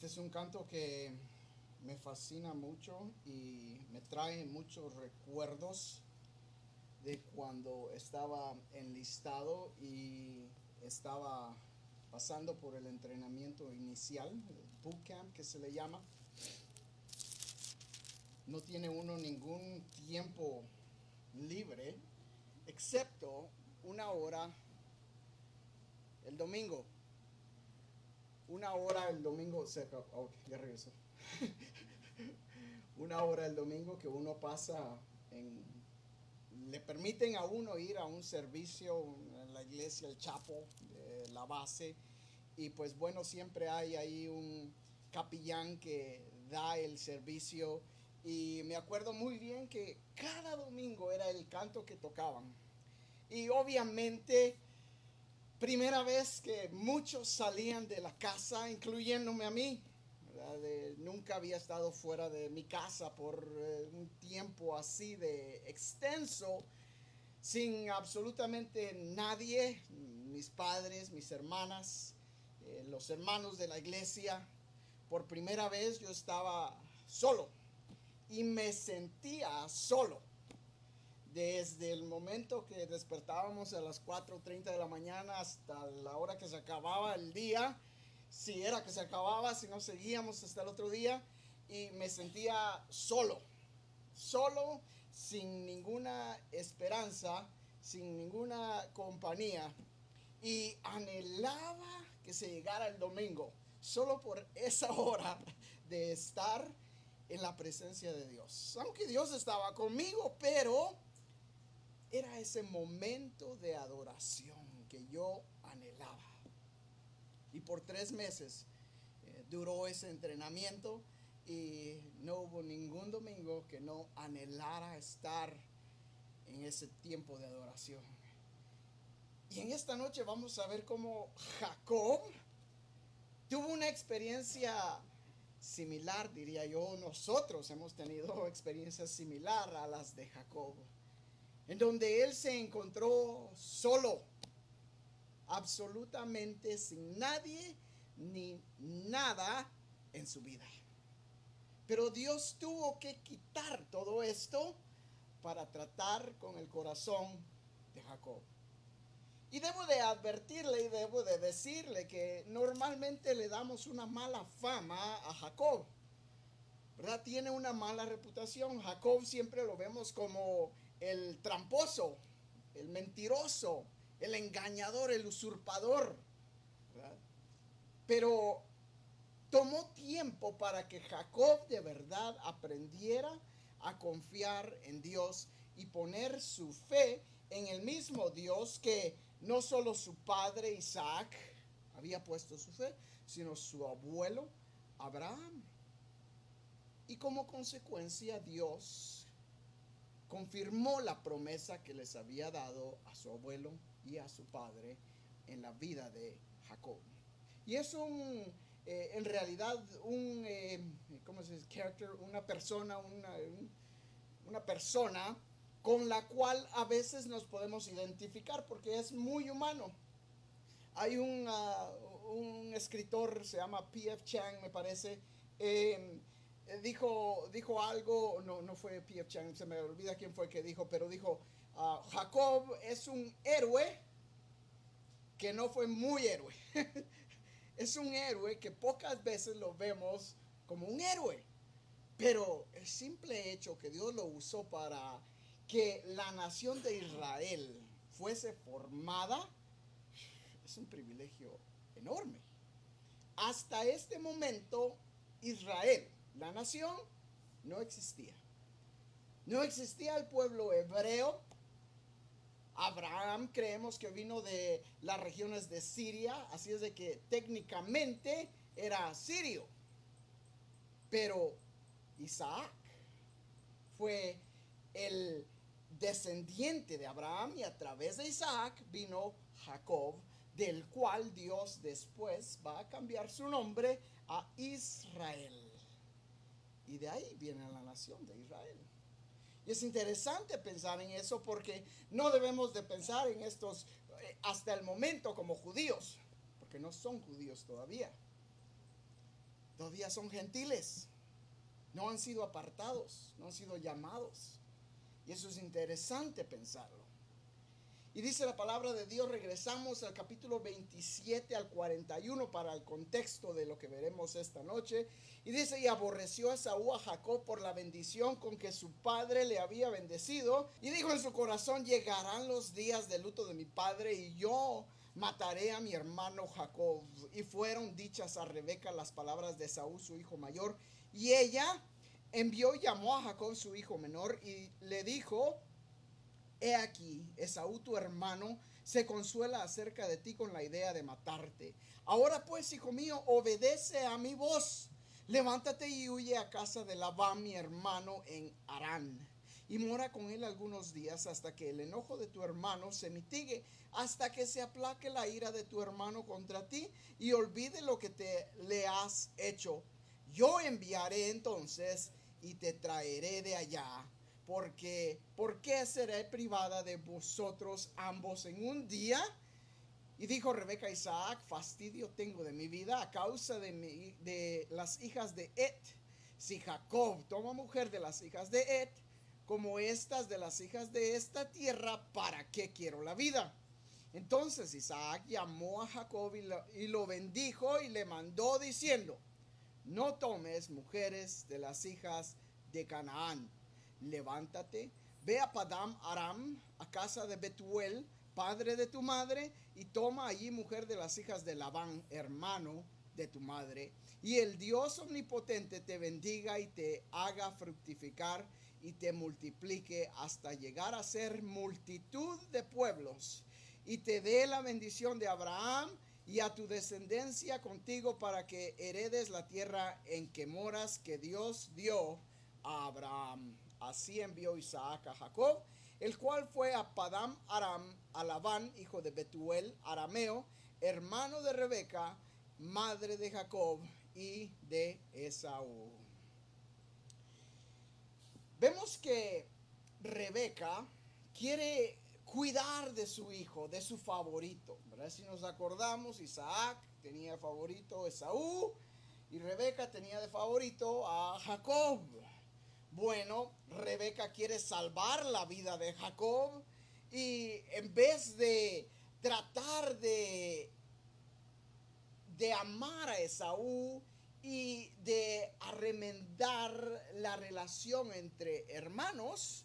Este es un canto que me fascina mucho y me trae muchos recuerdos de cuando estaba enlistado y estaba pasando por el entrenamiento inicial, el bootcamp que se le llama. No tiene uno ningún tiempo libre, excepto una hora el domingo. Una hora el domingo, se ya regresó. una hora el domingo que uno pasa en le permiten a uno ir a un servicio en la iglesia, el chapo, de la base, y pues bueno, siempre hay ahí un capellán que da el servicio, y me acuerdo muy bien que cada domingo era el canto que tocaban. Y obviamente, primera vez que muchos salían de la casa, incluyéndome a mí, nunca había estado fuera de mi casa por eh, un tiempo así de extenso, sin absolutamente nadie, mis padres, mis hermanas, eh, los hermanos de la iglesia. Por primera vez yo estaba solo y me sentía solo. Desde el momento que despertábamos a las 4.30 de la mañana hasta la hora que se acababa el día, si era que se acababa, si no seguíamos hasta el otro día y me sentía solo, solo, sin ninguna esperanza, sin ninguna compañía y anhelaba que se llegara el domingo, solo por esa hora de estar en la presencia de Dios. Aunque Dios estaba conmigo, pero era ese momento de adoración que yo anhelaba. Y por tres meses eh, duró ese entrenamiento y no hubo ningún domingo que no anhelara estar en ese tiempo de adoración. Y en esta noche vamos a ver cómo Jacob tuvo una experiencia similar, diría yo. Nosotros hemos tenido experiencias similar a las de Jacob, en donde él se encontró solo absolutamente sin nadie ni nada en su vida. Pero Dios tuvo que quitar todo esto para tratar con el corazón de Jacob. Y debo de advertirle y debo de decirle que normalmente le damos una mala fama a Jacob. ¿Verdad? Tiene una mala reputación. Jacob siempre lo vemos como el tramposo, el mentiroso, el engañador, el usurpador. Pero tomó tiempo para que Jacob de verdad aprendiera a confiar en Dios y poner su fe en el mismo Dios que no solo su padre Isaac había puesto su fe, sino su abuelo Abraham. Y como consecuencia Dios confirmó la promesa que les había dado a su abuelo y a su padre en la vida de Jacob. Y es un, eh, en realidad, un, eh, ¿cómo se dice? Character, una persona, una, una persona con la cual a veces nos podemos identificar porque es muy humano. Hay un, ah, un escritor, se llama P.F. Chang, me parece, em, dijo, dijo algo, no, no fue P.F. Chang, se me olvida quién fue que dijo, pero dijo, Ah, Jacob es un héroe que no fue muy héroe. es un héroe que pocas veces lo vemos como un héroe. Pero el simple hecho que Dios lo usó para que la nación de Israel fuese formada es un privilegio enorme. Hasta este momento Israel, la nación, no existía. No existía el pueblo hebreo, Abraham creemos que vino de las regiones de Siria, así es de que técnicamente era sirio. Pero Isaac fue el descendiente de Abraham y a través de Isaac vino Jacob, del cual Dios después va a cambiar su nombre a Israel. Y de ahí viene la nación de Israel. Y es interesante pensar en eso porque no debemos de pensar en estos eh, hasta el momento como judíos, porque no son judíos todavía. todavía son gentiles. No han sido apartados, no han sido llamados. Y eso es interesante pensarlo. Y dice la palabra de Dios, regresamos al capítulo 27 al 41 para el contexto de lo que veremos esta noche. Y dice, y aborreció a Saúl a Jacob por la bendición con que su padre le había bendecido. Y dijo en su corazón, llegarán los días de luto de mi padre y yo mataré a mi hermano Jacob. Y fueron dichas a Rebeca las palabras de Saúl, su hijo mayor. Y ella envió y llamó a Jacob, su hijo menor, y le dijo, He aquí, Esaú tu hermano se consuela acerca de ti con la idea de matarte. Ahora pues, hijo mío, obedece a mi voz. Levántate y huye a casa de Labán, mi hermano, en Arán. Y mora con él algunos días hasta que el enojo de tu hermano se mitigue, hasta que se aplaque la ira de tu hermano contra ti y olvide lo que te le has hecho. Yo enviaré entonces y te traeré de allá porque ¿por qué seré privada de vosotros ambos en un día? Y dijo Rebeca a Isaac, fastidio tengo de mi vida a causa de, las hijas de Et. Si Jacob toma mujer de las hijas de Et, como estas de las hijas de esta tierra, ¿para qué quiero la vida? Entonces Isaac llamó a Jacob y lo bendijo y le mandó diciendo, no tomes mujeres de las hijas de Canaán levántate, ve a Padam Aram, a casa de Betuel, padre de tu madre, y toma allí mujer de las hijas de Labán, hermano de tu madre, y el Dios omnipotente te bendiga y te haga fructificar y te multiplique hasta llegar a ser multitud de pueblos, y te dé la bendición de Abraham y a tu descendencia contigo para que heredes la tierra en que moras que Dios dio a Abraham. Así envió Isaac a Jacob, el cual fue a Padam Aram, a Labán, hijo de Betuel, arameo, hermano de Rebeca, madre de Jacob y de Esaú. Vemos que Rebeca quiere cuidar de su hijo, de su favorito. Si nos acordamos, Isaac tenía favorito Esaú y Rebeca tenía de favorito a Jacob. Bueno, Rebeca quiere salvar la vida de Jacob y en vez de tratar de, de amar a Esaú y de arremendar la relación entre hermanos,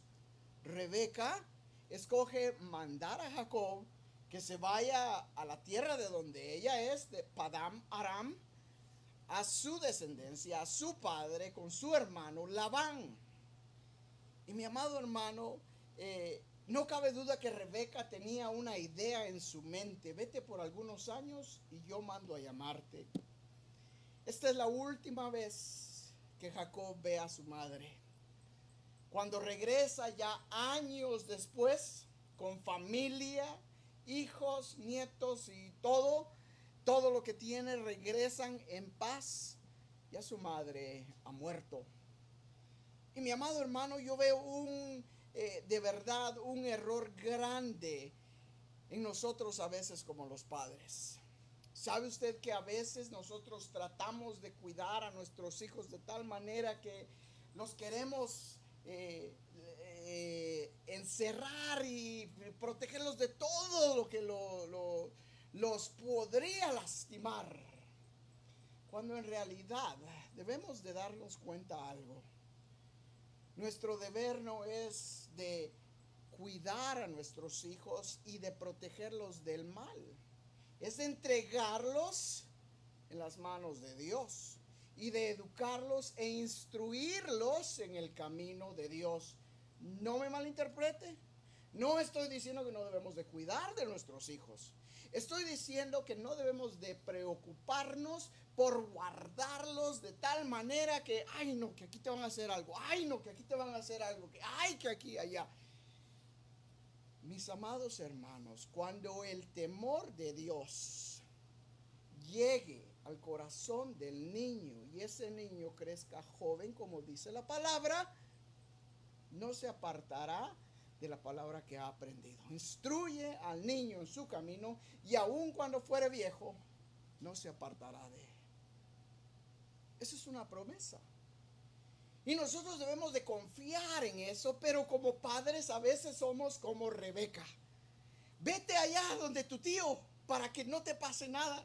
Rebeca escoge mandar a Jacob que se vaya a la tierra de donde ella es, de Padam Aram, a su descendencia, a su padre, con su hermano Labán. Y mi amado hermano, eh, no cabe duda que Rebeca tenía una idea en su mente. Vete por algunos años y yo mando a llamarte. Esta es la última vez que Jacob ve a su madre. Cuando regresa ya años después, con familia, hijos, nietos y todo, todo lo que tiene regresan en paz. Ya su madre ha muerto. Y mi amado hermano, yo veo un, eh, de verdad, un error grande en nosotros a veces como los padres. ¿Sabe usted que a veces nosotros tratamos de cuidar a nuestros hijos de tal manera que los queremos eh, eh, encerrar y protegerlos de todo lo que los podría lastimar? Cuando en realidad debemos de darnos cuenta algo. Nuestro deber no es de cuidar a nuestros hijos y de protegerlos del mal. Es de entregarlos en las manos de Dios y de educarlos e instruirlos en el camino de Dios. No me malinterprete. No estoy diciendo que no debemos de cuidar de nuestros hijos. Estoy diciendo que no debemos de preocuparnos por guardarlos de tal manera que, ay no, que aquí te van a hacer algo, ay no, que aquí te van a hacer algo, que, ay que aquí, allá. Mis amados hermanos, cuando el temor de Dios llegue al corazón del niño y ese niño crezca joven, como dice la palabra, no se apartará de la palabra que ha aprendido. Instruye al niño en su camino y aun cuando fuere viejo, no se apartará de él. Esa es una promesa. Y nosotros debemos de confiar en eso, pero como padres a veces somos como Rebeca. Vete allá donde tu tío para que no te pase nada.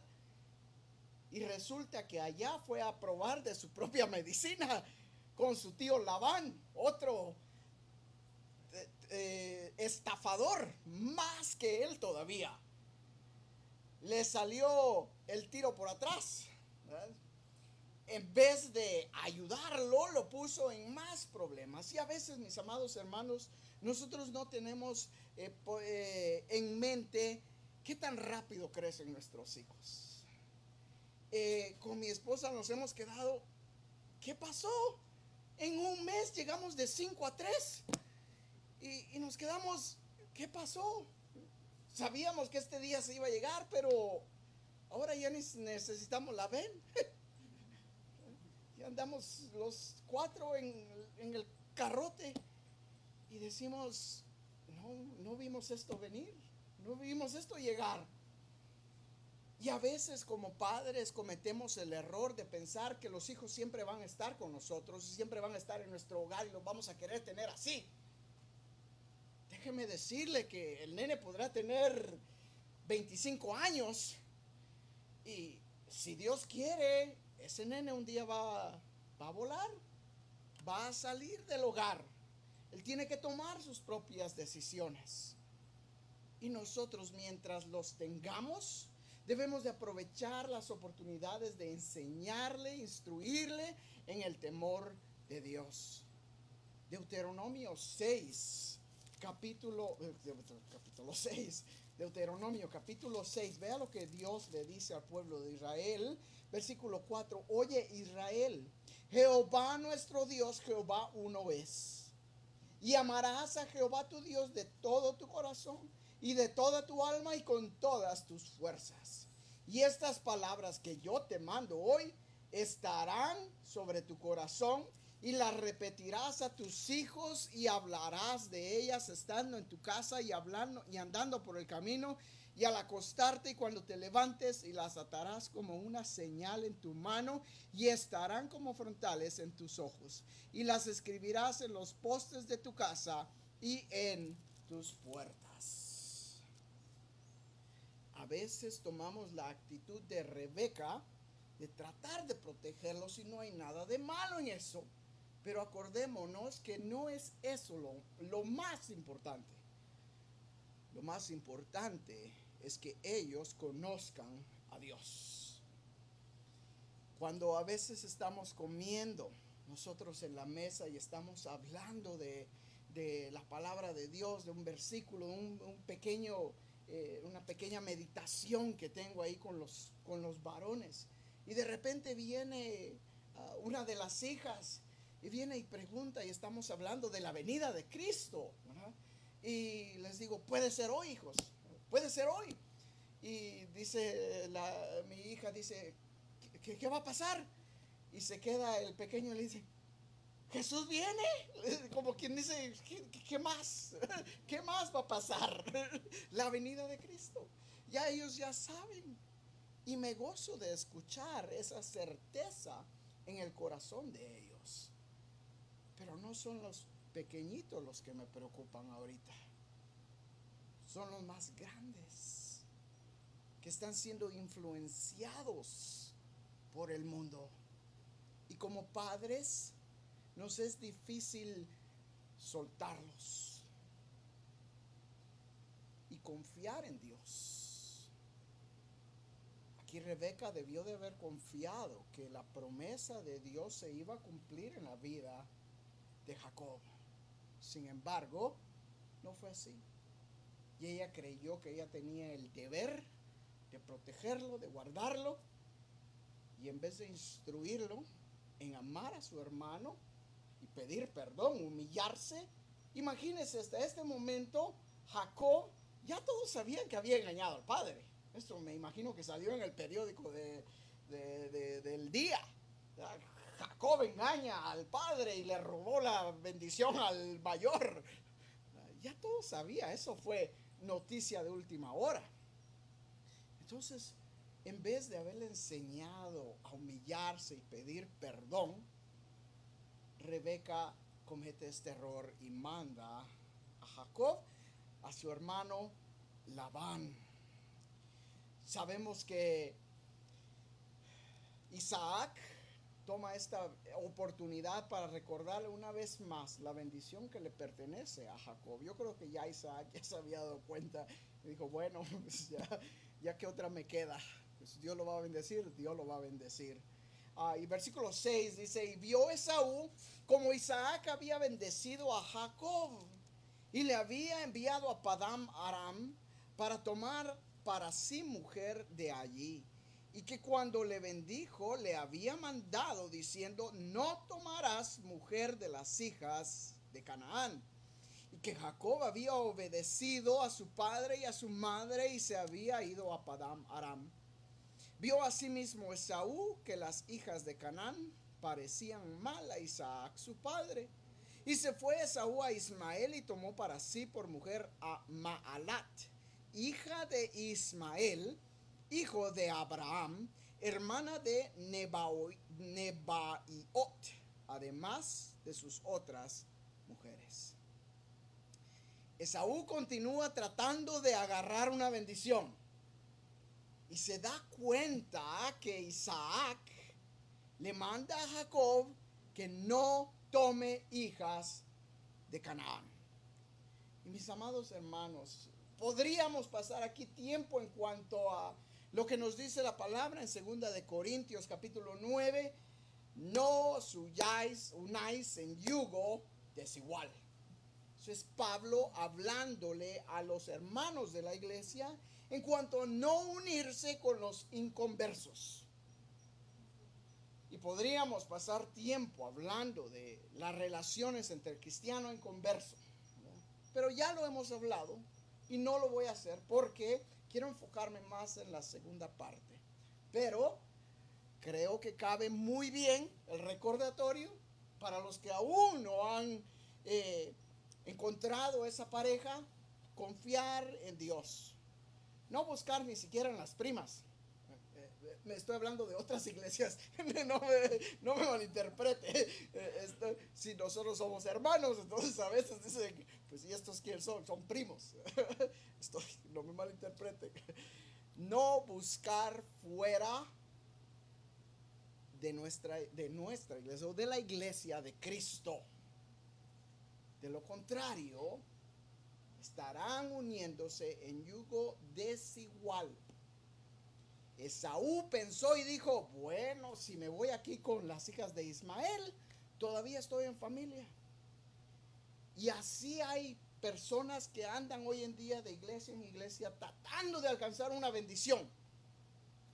Y resulta que allá fue a probar de su propia medicina con su tío Labán, otro eh, estafador, más que él todavía. Le salió el tiro por atrás. En vez de ayudarlo, lo puso en más problemas. Y a veces, mis amados hermanos, nosotros no tenemos eh, en mente qué tan rápido crecen nuestros hijos. con mi esposa nos hemos quedado, ¿qué pasó? En un mes llegamos de 5 a 3 y, nos quedamos, ¿qué pasó? Sabíamos que este día se iba a llegar, pero ahora ya necesitamos la ven. ya andamos los cuatro en, en, el carrote y decimos, no, no vimos esto venir, no vimos esto llegar. Y a veces como padres cometemos el error de pensar que los hijos siempre van a estar con nosotros y siempre van a estar en nuestro hogar y los vamos a querer tener así. Déjeme decirle que el nene podrá tener 25 años y si Dios quiere, ese nene un día va, a volar, va a salir del hogar. Él tiene que tomar sus propias decisiones. Y nosotros mientras los tengamos, Debemos de aprovechar las oportunidades de enseñarle, instruirle en el temor de Dios. Deuteronomio 6, capítulo, eh, capítulo 6, Deuteronomio capítulo 6, vea lo que Dios le dice al pueblo de Israel. Versículo 4, oye Israel, Jehová nuestro Dios, Jehová uno es. Y amarás a Jehová tu Dios de todo tu corazón y de toda tu alma y con todas tus fuerzas. Y estas palabras que yo te mando hoy estarán sobre tu corazón y las repetirás a tus hijos y hablarás de ellas estando en tu casa y hablando y andando por el camino y al acostarte y cuando te levantes y las atarás como una señal en tu mano y estarán como frontales en tus ojos y las escribirás en los postes de tu casa y en tus puertas a veces tomamos la actitud de Rebeca de tratar de protegerlos y no hay nada de malo en eso. Pero acordémonos que no es eso lo, lo más importante. Lo más importante es que ellos conozcan a Dios. Cuando a veces estamos comiendo nosotros en la mesa y estamos hablando de, la palabra de Dios, de un versículo, un pequeño eh, una pequeña meditación que tengo ahí con los, con los varones. Y de repente viene ah, una de las hijas y viene y pregunta y estamos hablando de la venida de Cristo. Y les digo, puede ser hoy, hijos, puede ser hoy. Y dice mi hija, dice, ¿qué, ¿qué, va a pasar? Y se queda el pequeño y le dice, Jesús viene, como quien dice, ¿qué, más? ¿Qué más va a pasar? La venida de Cristo. Ya ellos ya saben. Y me gozo de escuchar esa certeza en el corazón de ellos. Pero no son los pequeñitos los que me preocupan ahorita. Son los más grandes que están siendo influenciados por el mundo. Y como padres, nos es difícil soltarlos y confiar en Dios. Aquí Rebeca debió de haber confiado que la promesa de Dios se iba a cumplir en la vida de Jacob. Sin embargo, no fue así. Y ella creyó que ella tenía el deber de protegerlo, de guardarlo. Y en vez de instruirlo en amar a su hermano, y pedir perdón, humillarse. Imagínense, hasta este momento, Jacob, ya todos sabían que había engañado al padre. Esto me imagino que salió en el periódico de, del día. Jacob engaña al padre y le robó la bendición al mayor. Ya todos sabía, eso fue noticia de última hora. Entonces, en vez de haberle enseñado a humillarse y pedir perdón, Rebeca comete este error y manda a Jacob, a su hermano Labán. Sabemos que Isaac toma esta oportunidad para recordarle una vez más la bendición que le pertenece a Jacob. Yo creo que ya Isaac ya se había dado cuenta y dijo, bueno, pues ya, ya que otra me queda, pues Dios lo va a bendecir, Dios lo va a bendecir. Ah, y versículo 6 dice, y vio Esaú como Isaac había bendecido a Jacob y le había enviado a Padam Aram para tomar para sí mujer de allí y que cuando le bendijo le había mandado diciendo, no tomarás mujer de las hijas de Canaán. Y que Jacob había obedecido a su padre y a su madre y se había ido a Padam Aram. Vio asimismo Esaú que las hijas de Canaán parecían mal a Isaac su padre. Y se fue Esaú a Ismael y tomó para sí por mujer a Maalat, hija de Ismael, hijo de Abraham, hermana de Nebaiot, además de sus otras mujeres. Esaú continúa tratando de agarrar una bendición y se da cuenta que Isaac le manda a Jacob que no tome hijas de Canaán. Y mis amados hermanos, podríamos pasar aquí tiempo en cuanto a lo que nos dice la palabra en segunda de Corintios capítulo 9, no suyáis, unáis en yugo desigual. Eso es Pablo hablándole a los hermanos de la iglesia en cuanto a no unirse con los inconversos. Y podríamos pasar tiempo hablando de las relaciones entre cristiano y converso. Pero ya lo hemos hablado y no lo voy a hacer porque quiero enfocarme más en la segunda parte. Pero creo que cabe muy bien el recordatorio para los que aún no han eh, encontrado esa pareja, confiar en Dios. No buscar ni siquiera en las primas. Me estoy hablando de otras iglesias. No me, no me malinterprete. si nosotros somos hermanos, entonces a veces dicen, pues ¿y estos quiénes son? Son primos. Estoy, no me malinterprete. No buscar fuera de nuestra, de nuestra iglesia o de la iglesia de Cristo. De lo contrario, estarán uniéndose en yugo desigual. Esaú pensó y dijo, bueno, si me voy aquí con las hijas de Ismael, todavía estoy en familia. Y así hay personas que andan hoy en día de iglesia en iglesia tratando de alcanzar una bendición.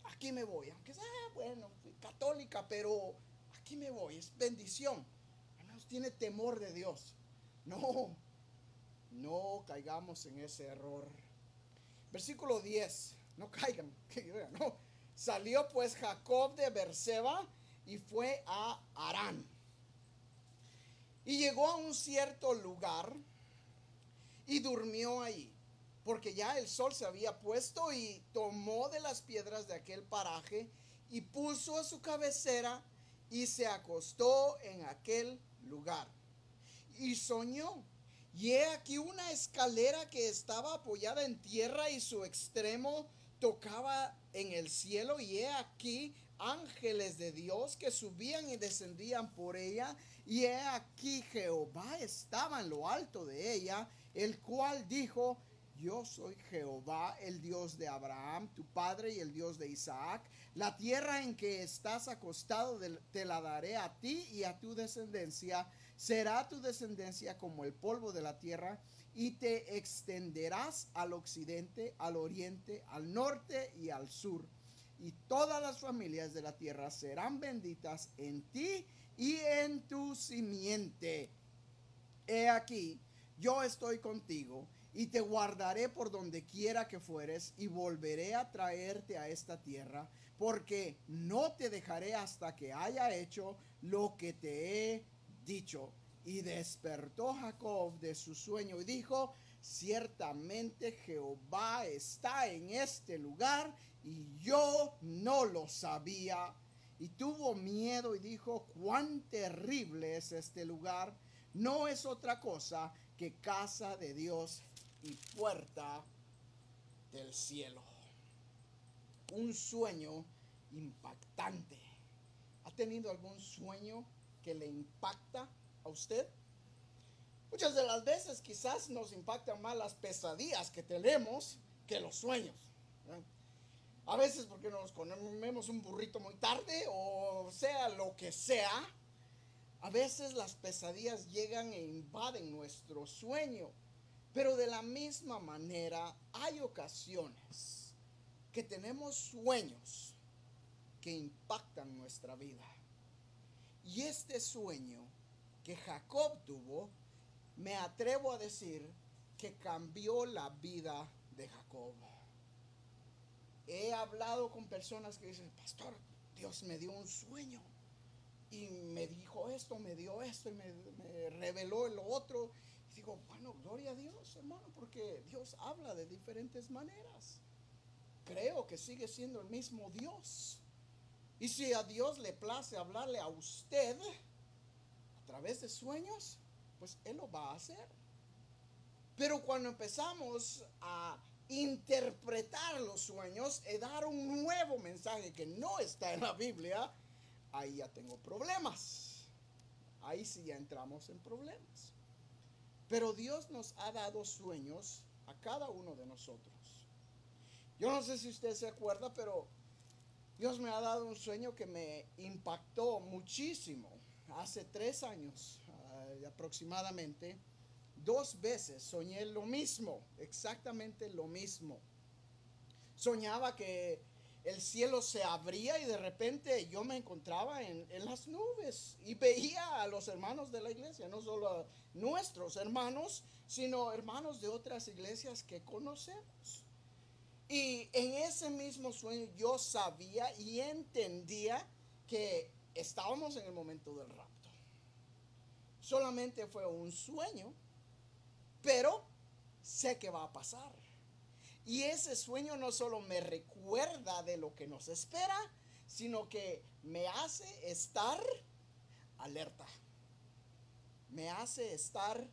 Aquí me voy, aunque sea, bueno, católica, pero aquí me voy, es bendición. Al menos tiene temor de Dios. No, no caigamos en ese error. Versículo 10, no caigan, no. Salió pues Jacob de Berseba y fue a Arán. Y llegó a un cierto lugar y durmió ahí, porque ya el sol se había puesto y tomó de las piedras de aquel paraje y puso a su cabecera y se acostó en aquel lugar. Y soñó. Y he aquí una escalera que estaba apoyada en tierra y su extremo tocaba en el cielo. Y he aquí ángeles de Dios que subían y descendían por ella. Y he aquí Jehová estaba en lo alto de ella el cual dijo, yo soy Jehová, el Dios de Abraham, tu padre y el Dios de Isaac. La tierra en que estás acostado te la daré a ti y a tu descendencia. Será tu descendencia como el polvo de la tierra y te extenderás al occidente, al oriente, al norte y al sur. Y todas las familias de la tierra serán benditas en ti y en tu simiente. He aquí, yo estoy contigo y te guardaré por donde quiera que fueres y volveré a traerte a esta tierra, porque no te dejaré hasta que haya hecho lo que te he dicho. Y despertó Jacob de su sueño y dijo, ciertamente Jehová está en este lugar y yo no lo sabía. Y tuvo miedo y dijo, cuán terrible es este lugar. No es otra cosa que casa de Dios y puerta del cielo. Un sueño impactante. ¿Ha tenido algún sueño que le impacta a usted? Muchas de las veces quizás nos impactan más las pesadillas que tenemos que los sueños. A veces porque nos comemos un burrito muy tarde o sea lo que sea. A veces las pesadillas llegan e invaden nuestro sueño. Pero de la misma manera hay ocasiones que tenemos sueños que impactan nuestra vida. Y este sueño que Jacob tuvo, me atrevo a decir que cambió la vida de Jacob. He hablado con personas que dicen, pastor, Dios me dio un sueño y me dijo esto, me dio esto y me, reveló el otro. Y digo, bueno, gloria a Dios, hermano, porque Dios habla de diferentes maneras. Creo que sigue siendo el mismo Dios. Y si a Dios le place hablarle a usted a través de sueños, pues Él lo va a hacer. Pero cuando empezamos a interpretar los sueños y dar un nuevo mensaje que no está en la Biblia, ahí ya tengo problemas. Ahí sí ya entramos en problemas. Pero Dios nos ha dado sueños a cada uno de nosotros. Yo no sé si usted se acuerda, pero Dios me ha dado un sueño que me impactó muchísimo. Hace tres años uh, aproximadamente, dos veces soñé lo mismo, exactamente lo mismo. Soñaba que el cielo se abría y de repente yo me encontraba en, en, las nubes y veía a los hermanos de la iglesia, no solo a nuestros hermanos, sino hermanos de otras iglesias que conocemos. Y en ese mismo sueño yo sabía y entendía que estábamos en el momento del rapto. Solamente fue un sueño, pero sé que va a pasar. Y ese sueño no solo me recuerda de lo que nos espera, sino que me hace estar alerta. Me hace estar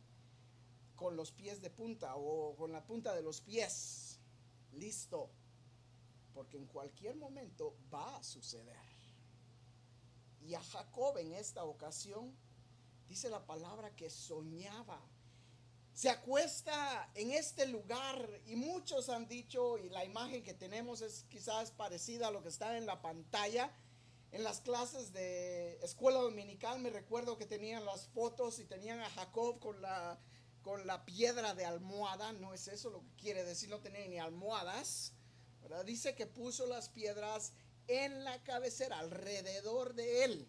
con los pies de punta o con la punta de los pies listo, porque en cualquier momento va a suceder. Y a Jacob en esta ocasión dice la palabra que soñaba. Se acuesta en este lugar y muchos han dicho, y la imagen que tenemos es quizás parecida a lo que está en la pantalla. En las clases de escuela dominical me recuerdo que tenían las fotos y tenían a Jacob con la con la piedra de almohada, no es eso lo que quiere decir, no tenía ni almohadas, ¿verdad? Dice que puso las piedras en la cabecera, alrededor de él.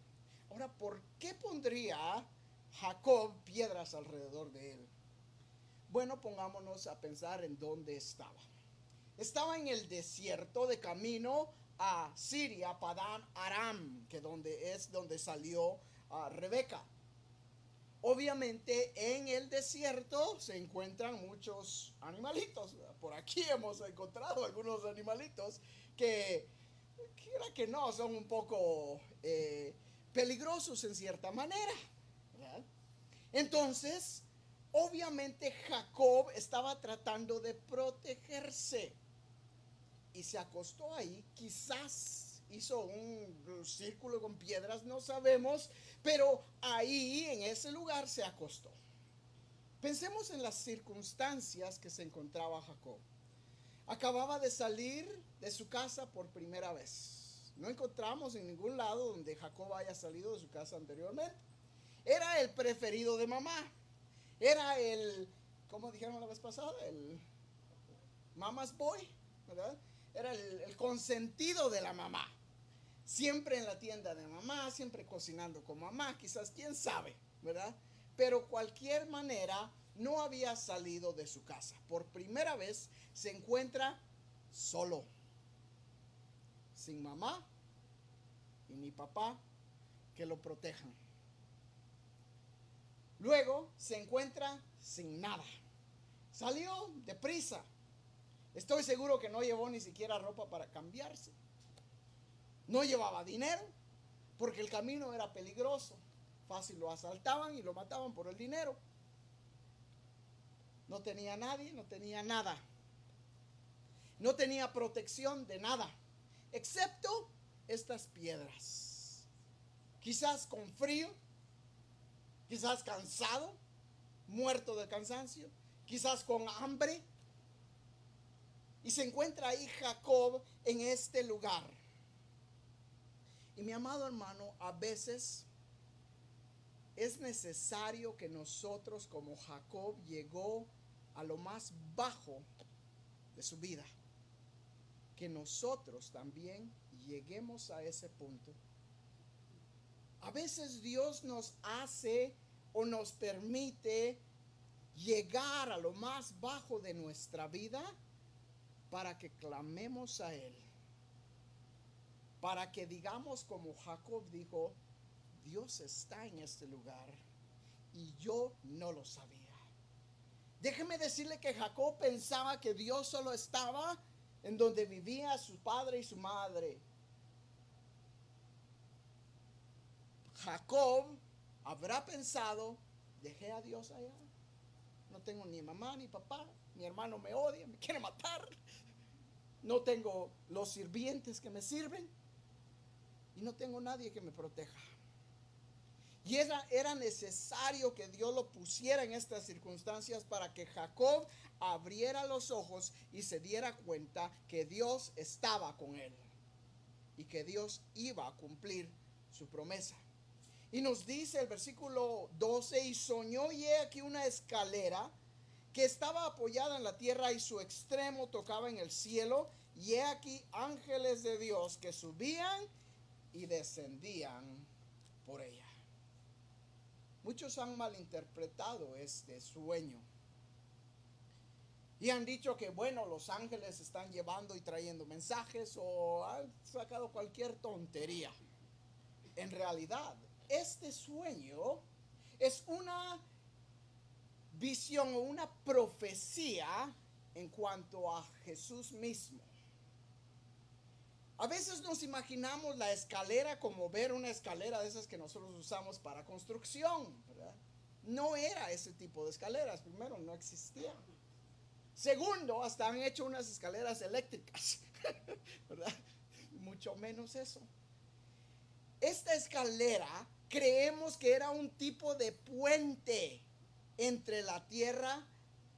Ahora, ¿por qué pondría Jacob piedras alrededor de él? Bueno, pongámonos a pensar en dónde estaba. Estaba en el desierto de camino a Siria, Padán Aram, que donde es donde salió a Rebeca. Obviamente en el desierto se encuentran muchos animalitos. Por aquí hemos encontrado algunos animalitos que, quiera que no, son un poco eh, peligrosos en cierta manera. Entonces, obviamente Jacob estaba tratando de protegerse y se acostó ahí, quizás hizo un círculo con piedras, no sabemos, pero ahí en ese lugar se acostó. Pensemos en las circunstancias que se encontraba Jacob. Acababa de salir de su casa por primera vez. No encontramos en ningún lado donde Jacob haya salido de su casa anteriormente. Era el preferido de mamá. Era el, como dijeron la vez pasada, el mama's boy, ¿verdad? Era el, el consentido de la mamá siempre en la tienda de mamá, siempre cocinando con mamá, quizás quién sabe, ¿verdad? Pero cualquier manera no había salido de su casa. Por primera vez se encuentra solo, sin mamá y ni papá que lo protejan. Luego se encuentra sin nada. Salió deprisa Estoy seguro que no llevó ni siquiera ropa para cambiarse. No llevaba dinero porque el camino era peligroso. Fácil lo asaltaban y lo mataban por el dinero. No tenía nadie, no tenía nada. No tenía protección de nada, excepto estas piedras. Quizás con frío, quizás cansado, muerto de cansancio, quizás con hambre. Y se encuentra ahí Jacob en este lugar. Y mi amado hermano, a veces es necesario que nosotros como Jacob llegó a lo más bajo de su vida, que nosotros también lleguemos a ese punto. A veces Dios nos hace o nos permite llegar a lo más bajo de nuestra vida para que clamemos a Él. Para que digamos como Jacob dijo, Dios está en este lugar y yo no lo sabía. Déjeme decirle que Jacob pensaba que Dios solo estaba en donde vivía su padre y su madre. Jacob habrá pensado, dejé a Dios allá. No tengo ni mamá ni papá. Mi hermano me odia, me quiere matar. No tengo los sirvientes que me sirven. Y no tengo nadie que me proteja. Y era, era necesario que Dios lo pusiera en estas circunstancias para que Jacob abriera los ojos y se diera cuenta que Dios estaba con él y que Dios iba a cumplir su promesa. Y nos dice el versículo 12, y soñó y he aquí una escalera que estaba apoyada en la tierra y su extremo tocaba en el cielo, y he aquí ángeles de Dios que subían y descendían por ella. Muchos han malinterpretado este sueño. Y han dicho que, bueno, los ángeles están llevando y trayendo mensajes o han sacado cualquier tontería. En realidad, este sueño es una visión o una profecía en cuanto a Jesús mismo. A veces nos imaginamos la escalera como ver una escalera de esas que nosotros usamos para construcción, No era ese tipo de escaleras. Primero, no existía. Segundo, hasta han hecho unas escaleras eléctricas, Mucho menos eso. Esta escalera creemos que era un tipo de puente entre la tierra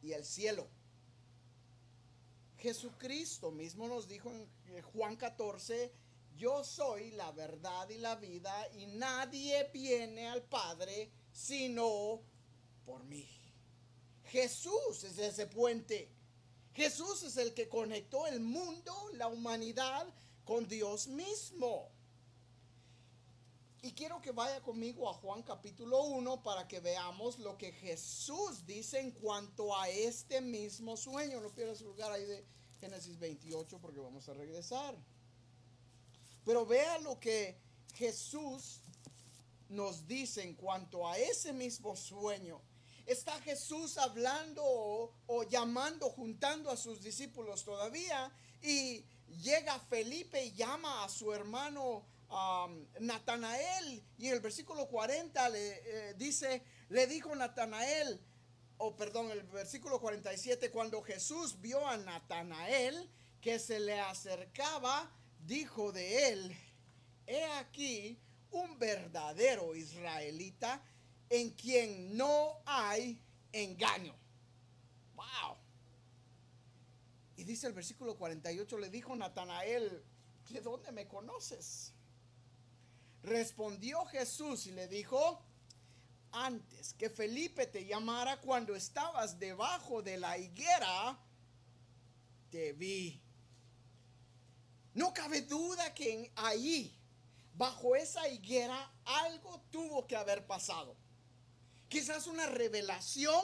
y el cielo. Jesucristo mismo nos dijo en Juan 14, yo soy la verdad y la vida y nadie viene al Padre sino por mí. Jesús es ese puente. Jesús es el que conectó el mundo, la humanidad con Dios mismo. Y quiero que vaya conmigo a Juan capítulo 1 para que veamos lo que Jesús dice en cuanto a este mismo sueño. No pierdas lugar ahí de Génesis 28 porque vamos a regresar. Pero vea lo que Jesús nos dice en cuanto a ese mismo sueño. Está Jesús hablando o, llamando, juntando a sus discípulos todavía y llega Felipe y llama a su hermano um, Natanael y en el versículo 40 le eh, dice, le dijo Natanael, o perdón, el versículo 47, cuando Jesús vio a Natanael que se le acercaba, dijo de él, he aquí un verdadero israelita en quien no hay engaño. Wow. Y dice el versículo 48, le dijo Natanael, ¿de dónde me conoces? Respondió Jesús y le dijo, antes que Felipe te llamara cuando estabas debajo de la higuera, te vi. No cabe duda que ahí, bajo esa higuera, algo tuvo que haber pasado. Quizás una revelación.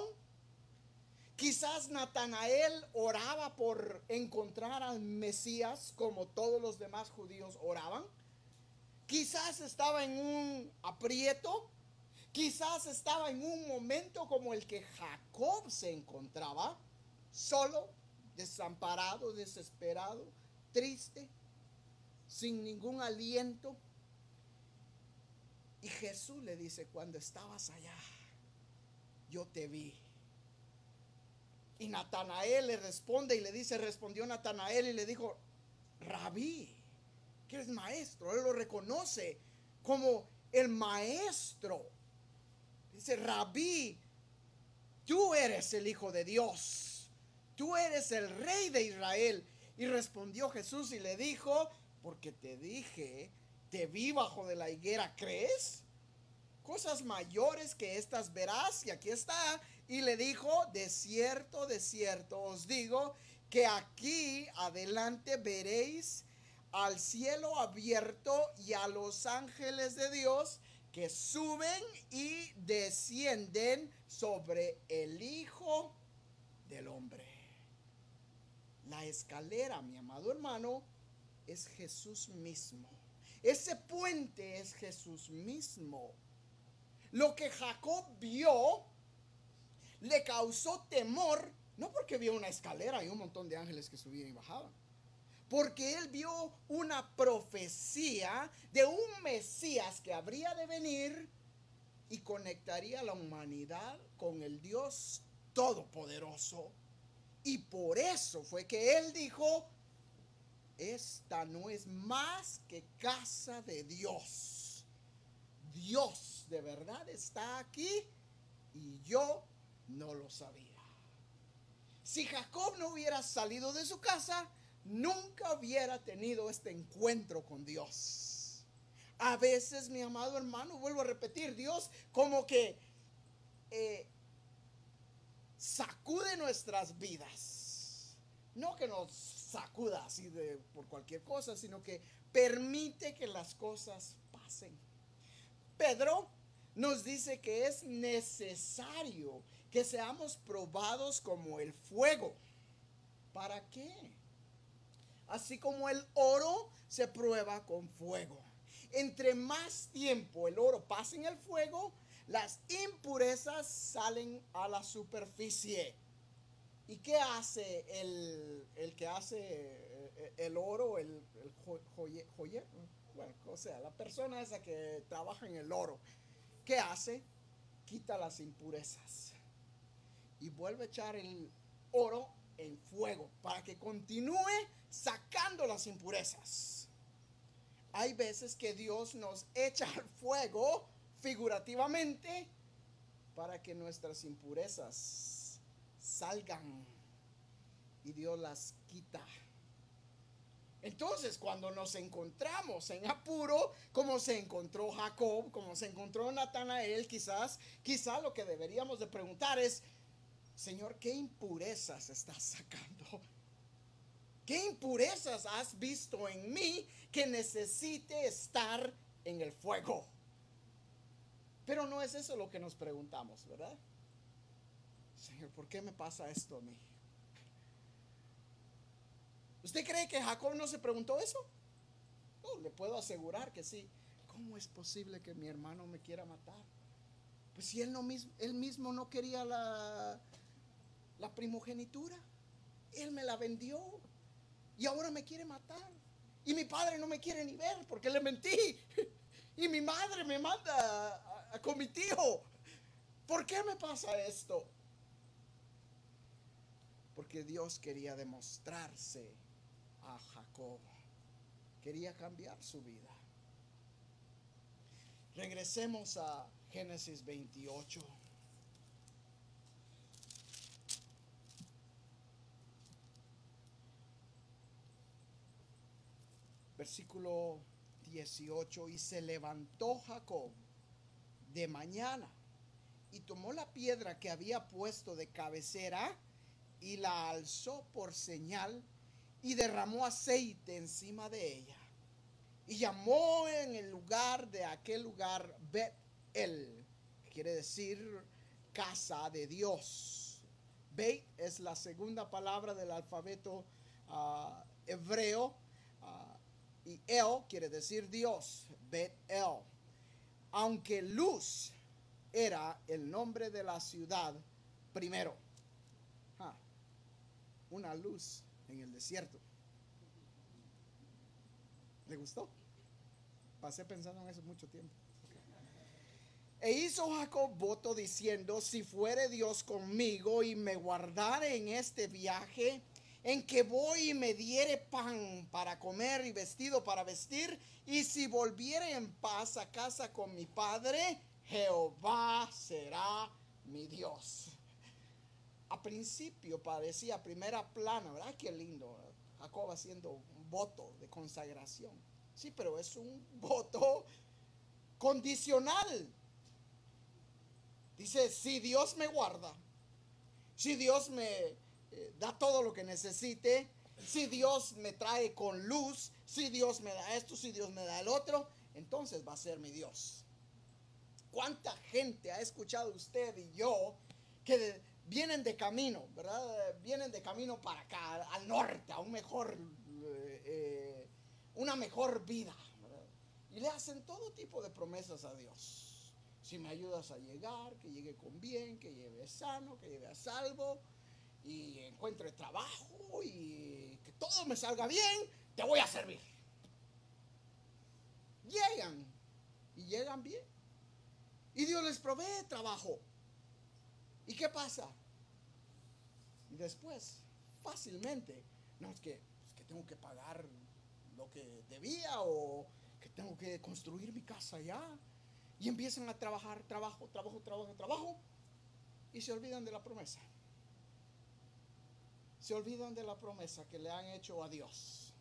Quizás Natanael oraba por encontrar al Mesías como todos los demás judíos oraban. Quizás estaba en un aprieto Quizás estaba en un momento como el que Jacob se encontraba, solo, desamparado, desesperado, triste, sin ningún aliento. Y Jesús le dice, cuando estabas allá, yo te vi. Y Natanael le responde y le dice, respondió Natanael y le dijo, rabí, eres maestro. Él lo reconoce como el maestro. Dice, rabí, tú eres el Hijo de Dios. Tú eres el Rey de Israel. Y respondió Jesús y le dijo, porque te dije, te vi bajo de la higuera, ¿crees? Cosas mayores que estas verás. Y aquí está. Y le dijo, de cierto, de cierto os digo, que aquí adelante veréis al cielo abierto y a los ángeles de Dios que suben y descienden sobre el Hijo del Hombre. La escalera, mi amado hermano, es Jesús mismo. Ese puente es Jesús mismo. Lo que Jacob vio le causó temor, no porque vio una escalera y un montón de ángeles que subían y bajaban, porque él vio una profecía de un Mesías que habría de venir y conectaría a la humanidad con el Dios Todopoderoso. Y por eso fue que él dijo, esta no es más que casa de Dios. Dios de verdad está aquí y yo no lo sabía. Si Jacob no hubiera salido de su casa, nunca hubiera tenido este encuentro con Dios. A veces, mi amado hermano, vuelvo a repetir, Dios como que eh, sacude nuestras vidas. No que nos sacuda así de por cualquier cosa, sino que permite que las cosas pasen. Pedro nos dice que es necesario que seamos probados como el fuego. ¿Para qué? Así como el oro se prueba con fuego. Entre más tiempo el oro pasa en el fuego, las impurezas salen a la superficie. ¿Y qué hace el, que hace eh, el oro, el, el o sea, la persona esa que trabaja en el oro, ¿qué hace? Quita las impurezas y vuelve a echar el oro en fuego para que continúe sacando las impurezas. Hay veces que Dios nos echa al fuego figurativamente para que nuestras impurezas salgan y Dios las quita. Entonces, cuando nos encontramos en apuro, como se encontró Jacob, como se encontró Natanael, quizás, quizás lo que deberíamos de preguntar es, Señor, ¿qué impurezas estás sacando? ¿Qué impurezas has visto en mí que necesite estar en el fuego? Pero no es eso lo que nos preguntamos, ¿verdad? Señor, ¿por qué me pasa esto a mí? ¿Usted cree que Jacob no se preguntó eso? No, le puedo asegurar que sí. ¿Cómo es posible que mi hermano me quiera matar? Pues si él, no, él mismo no quería la, la primogenitura, él me la vendió y ahora me quiere matar. Y mi padre no me quiere ni ver porque le mentí. Y mi madre me manda con mi tío. ¿Por qué me pasa esto? Porque Dios quería demostrarse a Jacob. Quería cambiar su vida. Regresemos a Génesis 28. Versículo 18. Y se levantó Jacob de mañana y tomó la piedra que había puesto de cabecera y la alzó por señal y derramó aceite encima de ella. Y llamó en el lugar de aquel lugar Bet-El, quiere decir casa de Dios. Bet es la segunda palabra del alfabeto ah, hebreo y El quiere decir Dios, Bet-El. Aunque Luz era el nombre de la ciudad primero. una luz en el desierto. ¿Le gustó? Pasé pensando en eso mucho tiempo. E hizo Jacob voto diciendo, si fuere Dios conmigo y me guardare en este viaje, en que voy y me diere pan para comer y vestido para vestir, y si volviere en paz a casa con mi padre, Jehová será mi Dios. A principio parecía primera plana, ¿verdad? Qué lindo. Jacob haciendo un voto de consagración. Sí, pero es un voto condicional. Dice, si Dios me guarda, si Dios me eh, da todo lo que necesite, si Dios me trae con luz, si Dios me da esto, si Dios me da el otro, entonces va a ser mi Dios. ¿Cuánta gente ha escuchado usted y yo que vienen de camino, ¿verdad? Vienen de camino para acá, al norte, a un mejor, eh, eh, una mejor vida, Y le hacen todo tipo de promesas a Dios. Si me ayudas a llegar, que llegue con bien, que llegue sano, que llegue a salvo, y encuentre trabajo y que todo me salga bien, te voy a servir. Llegan y llegan bien. Y Dios les provee trabajo. ¿Y qué pasa? Y después, fácilmente, no es que, es que tengo que pagar lo que debía o que tengo que construir mi casa ya. Y empiezan a trabajar, trabajo, trabajo, trabajo, trabajo. Y se olvidan de la promesa. Se olvidan de la promesa que le han hecho a Dios.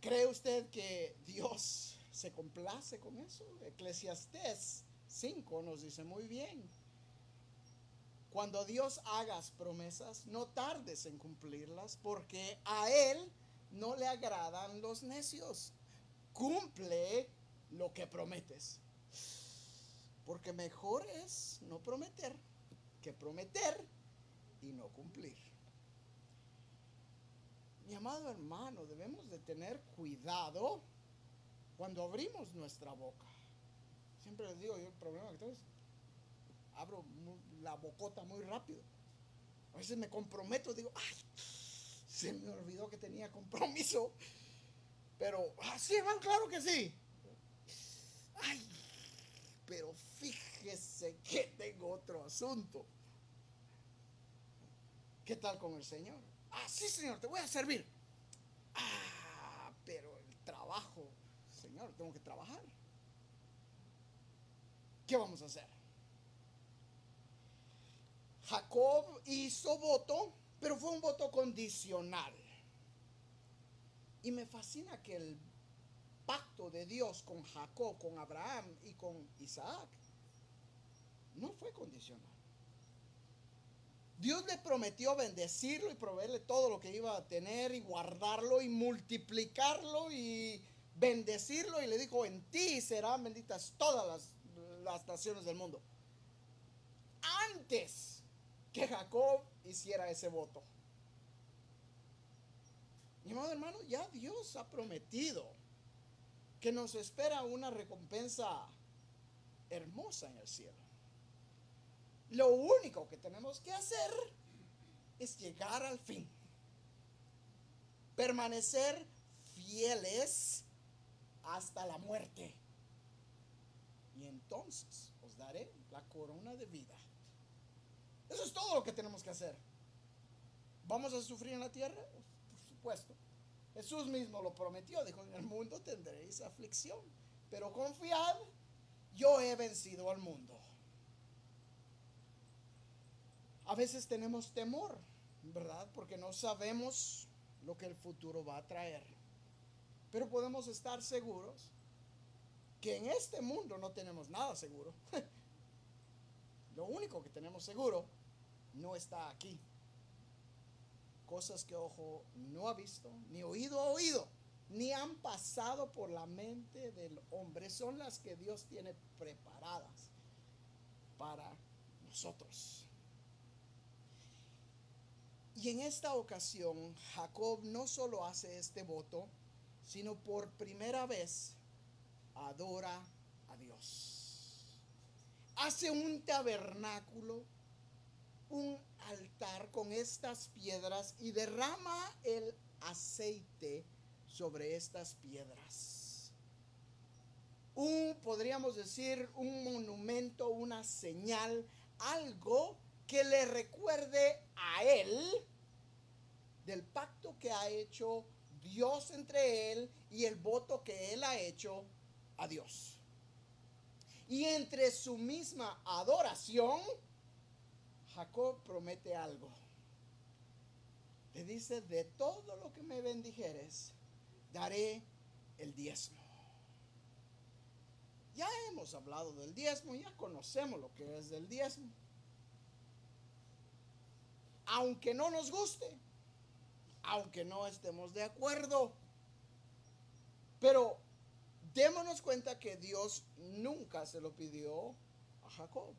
¿Cree usted que Dios se complace con eso? Eclesiastés 5 nos dice muy bien. Cuando Dios hagas promesas, no tardes en cumplirlas, porque a Él no le agradan los necios. Cumple lo que prometes. Porque mejor es no prometer que prometer y no cumplir. Mi amado hermano, debemos de tener cuidado cuando abrimos nuestra boca. Siempre les digo, yo el problema que tengo es abro la bocota muy rápido. A veces me comprometo, digo, ay, se me olvidó que tenía compromiso. Pero, ah, sí, van, claro que sí. Ay, pero fíjese que tengo otro asunto. ¿Qué tal con el Señor? Ah, sí, Señor, te voy a servir. Ah, pero el trabajo, Señor, tengo que trabajar. ¿Qué vamos a hacer? Jacob hizo voto, pero fue un voto condicional. Y me fascina que el pacto de Dios con Jacob, con Abraham y con Isaac no fue condicional. Dios le prometió bendecirlo y proveerle todo lo que iba a tener y guardarlo y multiplicarlo y bendecirlo y le dijo, en ti serán benditas todas las, las naciones del mundo. Antes que Jacob hiciera ese voto. Mi amado hermano, ya Dios ha prometido que nos espera una recompensa hermosa en el cielo. Lo único que tenemos que hacer es llegar al fin. Permanecer fieles hasta la muerte. Y entonces os daré la corona de vida eso es todo lo que tenemos que hacer. ¿Vamos a sufrir en la tierra? Por supuesto. Jesús mismo lo prometió, dijo, en el mundo tendréis aflicción, pero confiad, yo he vencido al mundo. A veces tenemos temor, ¿verdad? Porque no sabemos lo que el futuro va a traer. Pero podemos estar seguros que en este mundo no tenemos nada seguro. Lo único que tenemos seguro no está aquí. Cosas que ojo no ha visto, ni oído ha oído, ni han pasado por la mente del hombre, son las que Dios tiene preparadas para nosotros. Y en esta ocasión, Jacob no solo hace este voto, sino por primera vez adora a Dios. Hace un tabernáculo un altar con estas piedras y derrama el aceite sobre estas piedras. Un, podríamos decir, un monumento, una señal, algo que le recuerde a él del pacto que ha hecho Dios entre él y el voto que él ha hecho a Dios. Y entre su misma adoración, Jacob promete algo. Le dice, de todo lo que me bendijeres, daré el diezmo. Ya hemos hablado del diezmo, ya conocemos lo que es el diezmo. Aunque no nos guste, aunque no estemos de acuerdo. Pero démonos cuenta que Dios nunca se lo pidió a Jacob.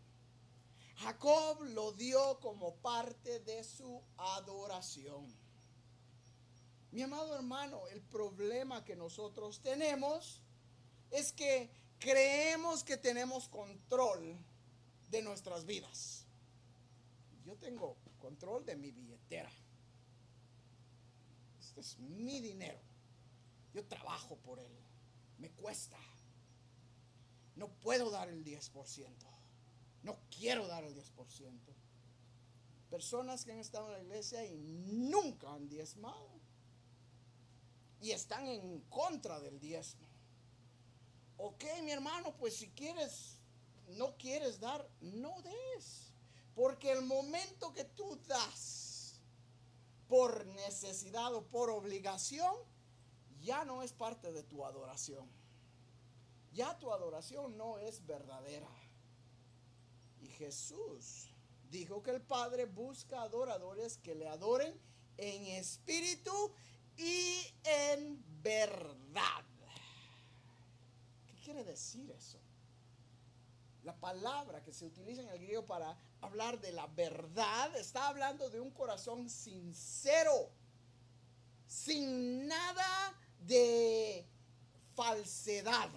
Jacob lo dio como parte de su adoración. Mi amado hermano, el problema que nosotros tenemos es que creemos que tenemos control de nuestras vidas. Yo tengo control de mi billetera. Este es mi dinero. Yo trabajo por él. Me cuesta. No puedo dar el 10%. No quiero dar el 10%. Personas que han estado en la iglesia y nunca han diezmado. Y están en contra del diezmo. Ok, mi hermano, pues si quieres, no quieres dar, no des. Porque el momento que tú das por necesidad o por obligación, ya no es parte de tu adoración. Ya tu adoración no es verdadera. Y Jesús dijo que el Padre busca adoradores que le adoren en espíritu y en verdad. ¿Qué quiere decir eso? La palabra que se utiliza en el griego para hablar de la verdad está hablando de un corazón sincero, sin nada de falsedad.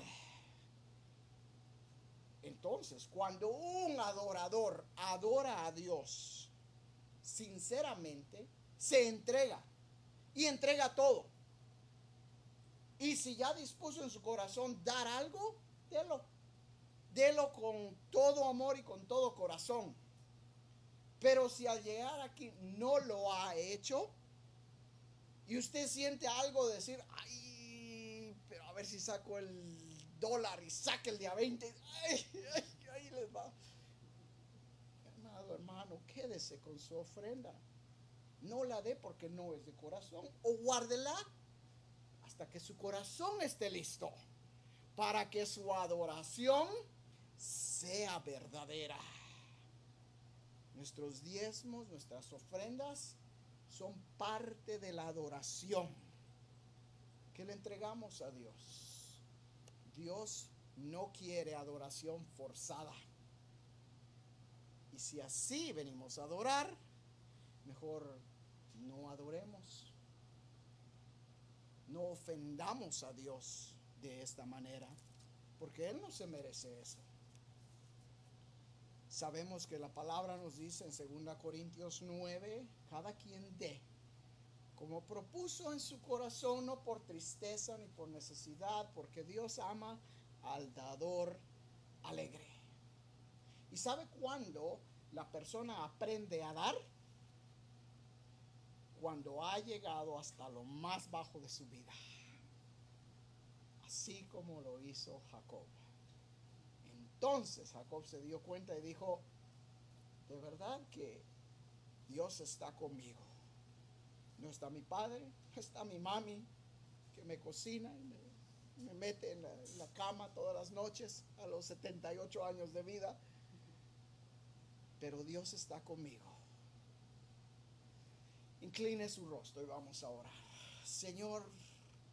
Entonces, cuando un adorador adora a Dios sinceramente, se entrega y entrega todo. Y si ya dispuso en su corazón dar algo, délo. Délo con todo amor y con todo corazón. Pero si al llegar aquí no lo ha hecho y usted siente algo de decir, ay, pero a ver si saco el dólar y saque el día 20. ahí les va. Amado hermano, quédese con su ofrenda. No la dé porque no es de corazón. O guárdela hasta que su corazón esté listo. Para que su adoración sea verdadera. Nuestros diezmos, nuestras ofrendas son parte de la adoración que le entregamos a Dios. Dios no quiere adoración forzada. Y si así venimos a adorar, mejor no adoremos. No ofendamos a Dios de esta manera, porque Él no se merece eso. Sabemos que la palabra nos dice en 2 Corintios 9, cada quien dé como propuso en su corazón, no por tristeza ni por necesidad, porque Dios ama al dador alegre. ¿Y sabe cuándo la persona aprende a dar? Cuando ha llegado hasta lo más bajo de su vida. Así como lo hizo Jacob. Entonces Jacob se dio cuenta y dijo, de verdad que Dios está conmigo no está mi padre, está mi mami que me cocina y me, mete en la, cama todas las noches a los 78 años de vida. Pero Dios está conmigo. Incline su rostro y vamos a orar. Señor,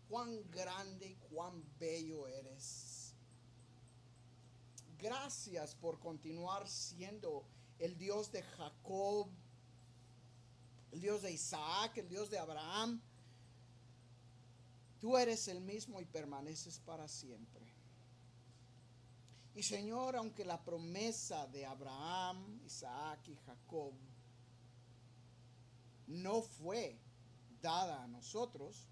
cuán grande y cuán bello eres. Gracias por continuar siendo el Dios de Jacob, el Dios de Isaac, el Dios de Abraham. Tú eres el mismo y permaneces para siempre. Y Señor, aunque la promesa de Abraham, Isaac y Jacob no fue dada a nosotros,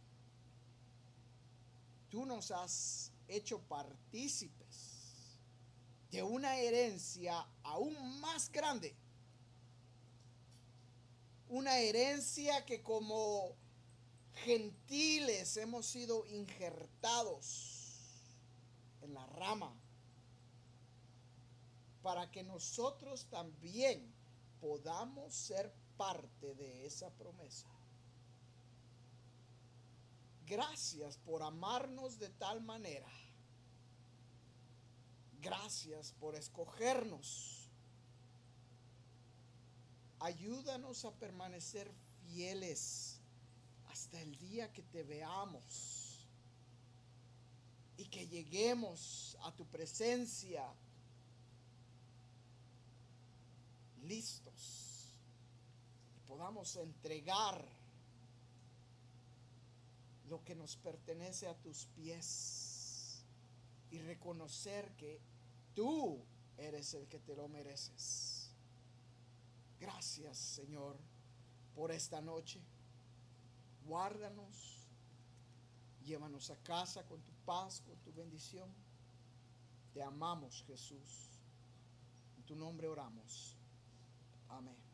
tú nos has hecho partícipes de una herencia aún más grande. Una herencia que como gentiles hemos sido injertados en la rama para que nosotros también podamos ser parte de esa promesa. Gracias por amarnos de tal manera. Gracias por escogernos. Ayúdanos a permanecer fieles hasta el día que te veamos y que lleguemos a tu presencia listos y podamos entregar lo que nos pertenece a tus pies y reconocer que tú eres el que te lo mereces. Gracias, Señor, por esta noche. Guárdanos, llévanos a casa con tu paz, con tu bendición. Te amamos, Jesús. En tu nombre oramos. Amén.